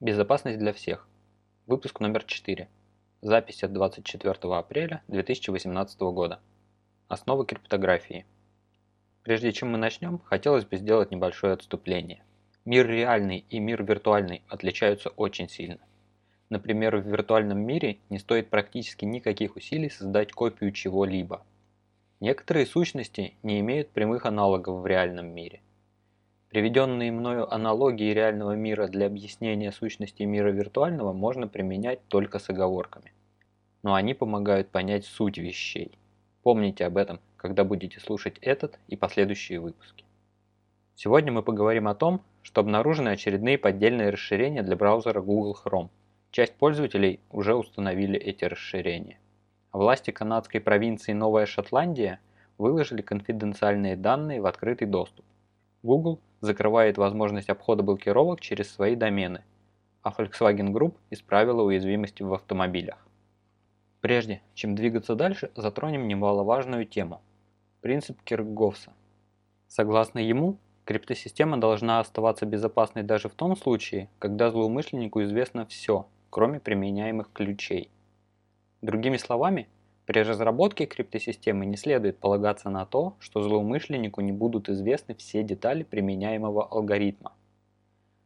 Безопасность для всех. Выпуск номер 4. Запись от 24 апреля 2018 года. Основы криптографии. Прежде чем мы начнем, хотелось бы сделать небольшое отступление. Мир реальный и мир виртуальный отличаются очень сильно. Например, в виртуальном мире не стоит практически никаких усилий создать копию чего-либо. Некоторые сущности не имеют прямых аналогов в реальном мире. Приведенные мною аналогии реального мира для объяснения сущности мира виртуального можно применять только с оговорками. Но они помогают понять суть вещей. Помните об этом, когда будете слушать этот и последующие выпуски. Сегодня мы поговорим о том, что обнаружены очередные поддельные расширения для браузера Google Chrome. Часть пользователей уже установили эти расширения. Власти канадской провинции Новая Шотландия выложили конфиденциальные данные в открытый доступ. Google закрывает возможность обхода блокировок через свои домены, а Volkswagen Group исправила уязвимости в автомобилях. Прежде чем двигаться дальше, затронем немаловажную тему – принцип Киркгофса. Согласно ему, криптосистема должна оставаться безопасной даже в том случае, когда злоумышленнику известно все, кроме применяемых ключей. Другими словами, при разработке криптосистемы не следует полагаться на то, что злоумышленнику не будут известны все детали применяемого алгоритма.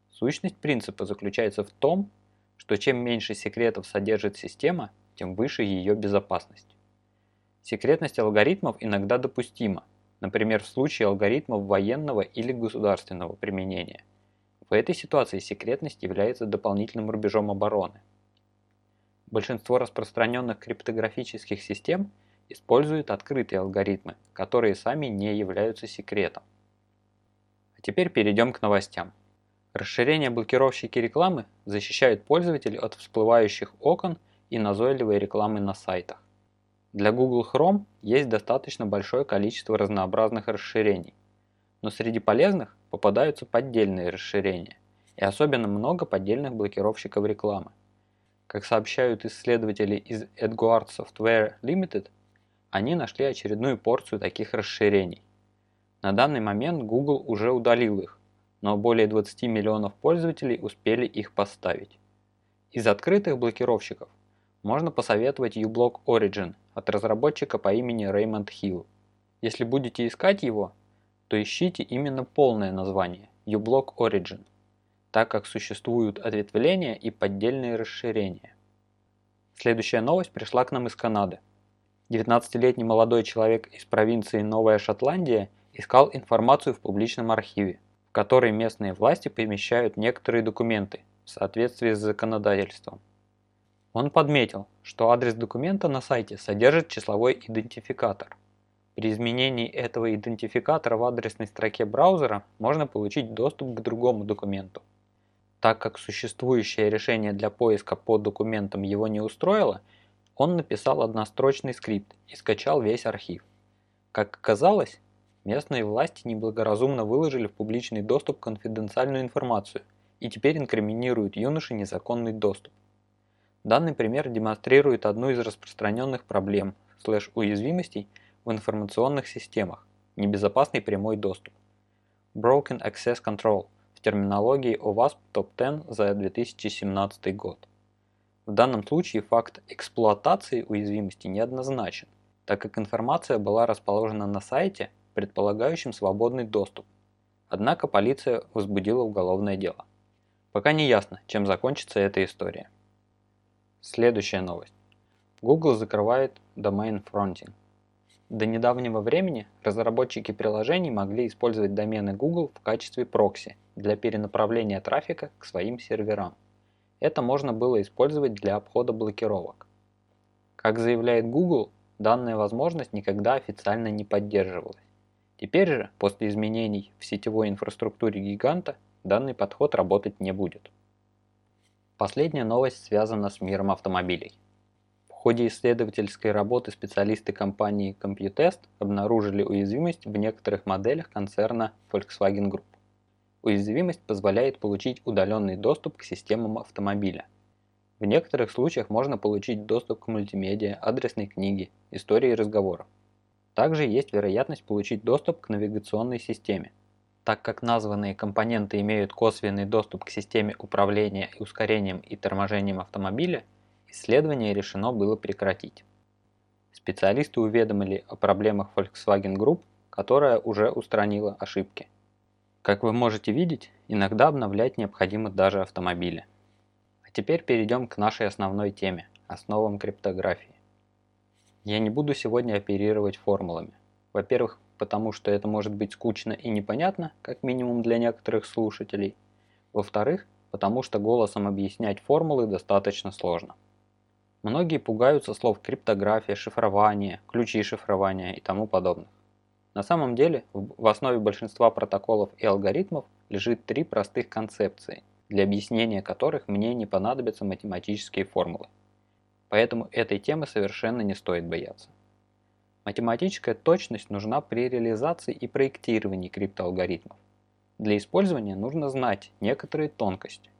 Сущность принципа заключается в том, что чем меньше секретов содержит система, тем выше ее безопасность. Секретность алгоритмов иногда допустима, например в случае алгоритмов военного или государственного применения. В этой ситуации секретность является дополнительным рубежом обороны. Большинство распространенных криптографических систем используют открытые алгоритмы, которые сами не являются секретом. А теперь перейдем к новостям. Расширение блокировщики рекламы защищают пользователей от всплывающих окон и назойливой рекламы на сайтах. Для Google Chrome есть достаточно большое количество разнообразных расширений, но среди полезных попадаются поддельные расширения и особенно много поддельных блокировщиков рекламы. Как сообщают исследователи из Edguard Software Limited, они нашли очередную порцию таких расширений. На данный момент Google уже удалил их, но более 20 миллионов пользователей успели их поставить. Из открытых блокировщиков можно посоветовать uBlock Origin от разработчика по имени Raymond Hill. Если будете искать его, то ищите именно полное название uBlock Origin так как существуют ответвления и поддельные расширения. Следующая новость пришла к нам из Канады. 19-летний молодой человек из провинции Новая Шотландия искал информацию в публичном архиве, в который местные власти помещают некоторые документы в соответствии с законодательством. Он подметил, что адрес документа на сайте содержит числовой идентификатор. При изменении этого идентификатора в адресной строке браузера можно получить доступ к другому документу. Так как существующее решение для поиска по документам его не устроило, он написал однострочный скрипт и скачал весь архив. Как оказалось, местные власти неблагоразумно выложили в публичный доступ конфиденциальную информацию и теперь инкриминируют юноше незаконный доступ. Данный пример демонстрирует одну из распространенных проблем слэш-уязвимостей в информационных системах – небезопасный прямой доступ. Broken Access Control – терминологии OWASP Top-10 за 2017 год. В данном случае факт эксплуатации уязвимости неоднозначен, так как информация была расположена на сайте, предполагающем свободный доступ. Однако полиция возбудила уголовное дело. Пока не ясно, чем закончится эта история. Следующая новость. Google закрывает домен Fronting. До недавнего времени разработчики приложений могли использовать домены Google в качестве прокси для перенаправления трафика к своим серверам. Это можно было использовать для обхода блокировок. Как заявляет Google, данная возможность никогда официально не поддерживалась. Теперь же, после изменений в сетевой инфраструктуре гиганта, данный подход работать не будет. Последняя новость связана с миром автомобилей. В ходе исследовательской работы специалисты компании Computest обнаружили уязвимость в некоторых моделях концерна Volkswagen Group. Уязвимость позволяет получить удаленный доступ к системам автомобиля. В некоторых случаях можно получить доступ к мультимедиа, адресной книге, истории разговоров. Также есть вероятность получить доступ к навигационной системе. Так как названные компоненты имеют косвенный доступ к системе управления и ускорением и торможением автомобиля, исследование решено было прекратить. Специалисты уведомили о проблемах Volkswagen Group, которая уже устранила ошибки. Как вы можете видеть, иногда обновлять необходимо даже автомобили. А теперь перейдем к нашей основной теме – основам криптографии. Я не буду сегодня оперировать формулами. Во-первых, потому что это может быть скучно и непонятно, как минимум для некоторых слушателей. Во-вторых, потому что голосом объяснять формулы достаточно сложно. Многие пугаются слов криптография, шифрование, ключи шифрования и тому подобных. На самом деле, в основе большинства протоколов и алгоритмов лежит три простых концепции, для объяснения которых мне не понадобятся математические формулы. Поэтому этой темы совершенно не стоит бояться. Математическая точность нужна при реализации и проектировании криптоалгоритмов. Для использования нужно знать некоторые тонкости,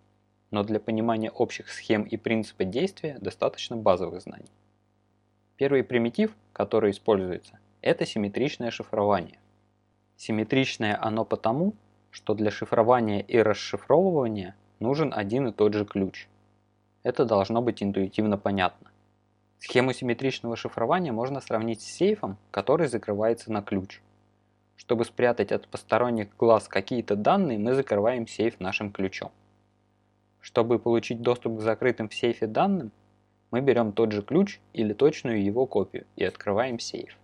но для понимания общих схем и принципа действия достаточно базовых знаний. Первый примитив, который используется, это симметричное шифрование. Симметричное оно потому, что для шифрования и расшифровывания нужен один и тот же ключ. Это должно быть интуитивно понятно. Схему симметричного шифрования можно сравнить с сейфом, который закрывается на ключ. Чтобы спрятать от посторонних глаз какие-то данные, мы закрываем сейф нашим ключом. Чтобы получить доступ к закрытым в сейфе данным, мы берем тот же ключ или точную его копию и открываем сейф.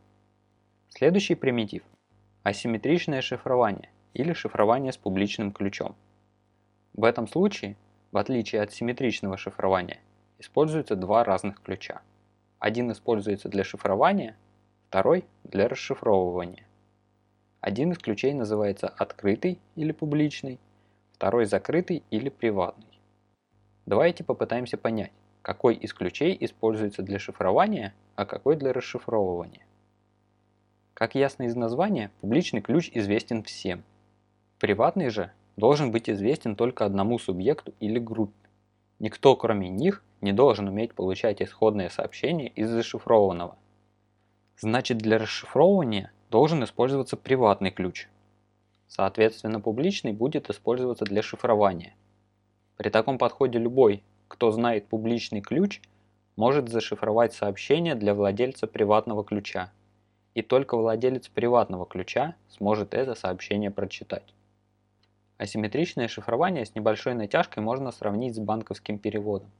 Следующий примитив – асимметричное шифрование или шифрование с публичным ключом. В этом случае, в отличие от симметричного шифрования, используются два разных ключа. Один используется для шифрования, второй для расшифровывания. Один из ключей называется открытый или публичный, второй закрытый или приватный. Давайте попытаемся понять, какой из ключей используется для шифрования, а какой для расшифровывания. Как ясно из названия, публичный ключ известен всем. Приватный же должен быть известен только одному субъекту или группе. Никто, кроме них, не должен уметь получать исходные сообщения из зашифрованного. Значит, для расшифровывания должен использоваться приватный ключ. Соответственно, публичный будет использоваться для шифрования. При таком подходе любой, кто знает публичный ключ, может зашифровать сообщение для владельца приватного ключа. И только владелец приватного ключа сможет это сообщение прочитать. Асимметричное шифрование с небольшой натяжкой можно сравнить с банковским переводом.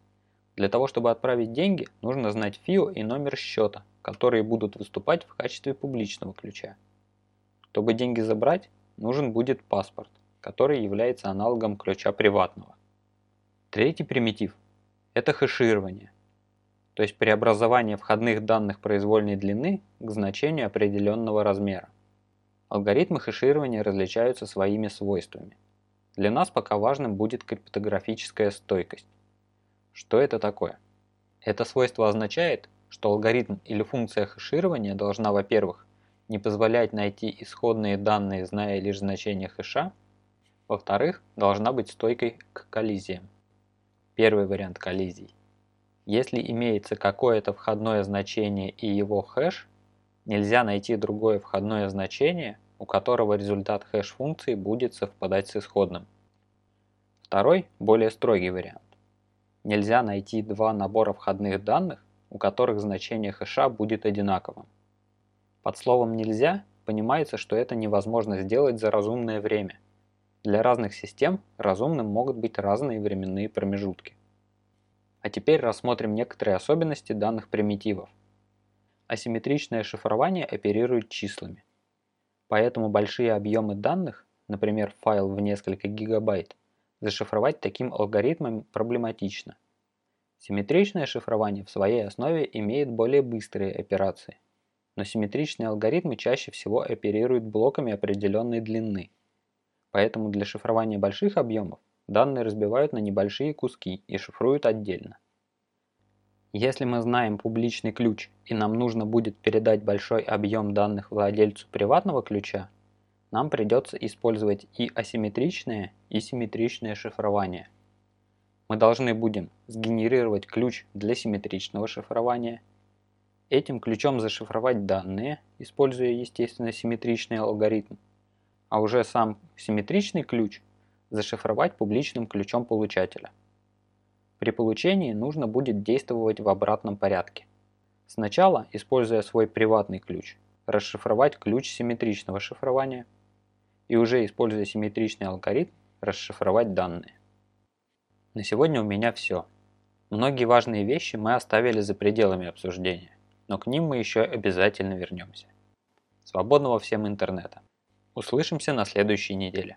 Для того, чтобы отправить деньги, нужно знать ФИО и номер счета, которые будут выступать в качестве публичного ключа. Чтобы деньги забрать, нужен будет паспорт, который является аналогом ключа приватного. Третий примитив – это хэширование, то есть преобразование входных данных произвольной длины к значению определенного размера. Алгоритмы хэширования различаются своими свойствами. Для нас пока важным будет криптографическая стойкость. Что это такое? Это свойство означает, что алгоритм или функция хэширования должна, во-первых, не позволять найти исходные данные, зная лишь значение хэша, во-вторых, должна быть стойкой к коллизиям. Первый вариант коллизий. Если имеется какое-то входное значение и его хэш, нельзя найти другое входное значение, у которого результат хэш-функции будет совпадать с исходным. Второй, более строгий вариант нельзя найти два набора входных данных, у которых значение хэша будет одинаковым. Под словом «нельзя» понимается, что это невозможно сделать за разумное время. Для разных систем разумным могут быть разные временные промежутки. А теперь рассмотрим некоторые особенности данных примитивов. Асимметричное шифрование оперирует числами. Поэтому большие объемы данных, например, файл в несколько гигабайт, Зашифровать таким алгоритмом проблематично. Симметричное шифрование в своей основе имеет более быстрые операции, но симметричные алгоритмы чаще всего оперируют блоками определенной длины. Поэтому для шифрования больших объемов данные разбивают на небольшие куски и шифруют отдельно. Если мы знаем публичный ключ и нам нужно будет передать большой объем данных владельцу приватного ключа, нам придется использовать и асимметричное, и симметричное шифрование. Мы должны будем сгенерировать ключ для симметричного шифрования, этим ключом зашифровать данные, используя естественно симметричный алгоритм, а уже сам симметричный ключ зашифровать публичным ключом получателя. При получении нужно будет действовать в обратном порядке. Сначала, используя свой приватный ключ, расшифровать ключ симметричного шифрования и уже используя симметричный алгоритм расшифровать данные. На сегодня у меня все. Многие важные вещи мы оставили за пределами обсуждения, но к ним мы еще обязательно вернемся. Свободного всем интернета. Услышимся на следующей неделе.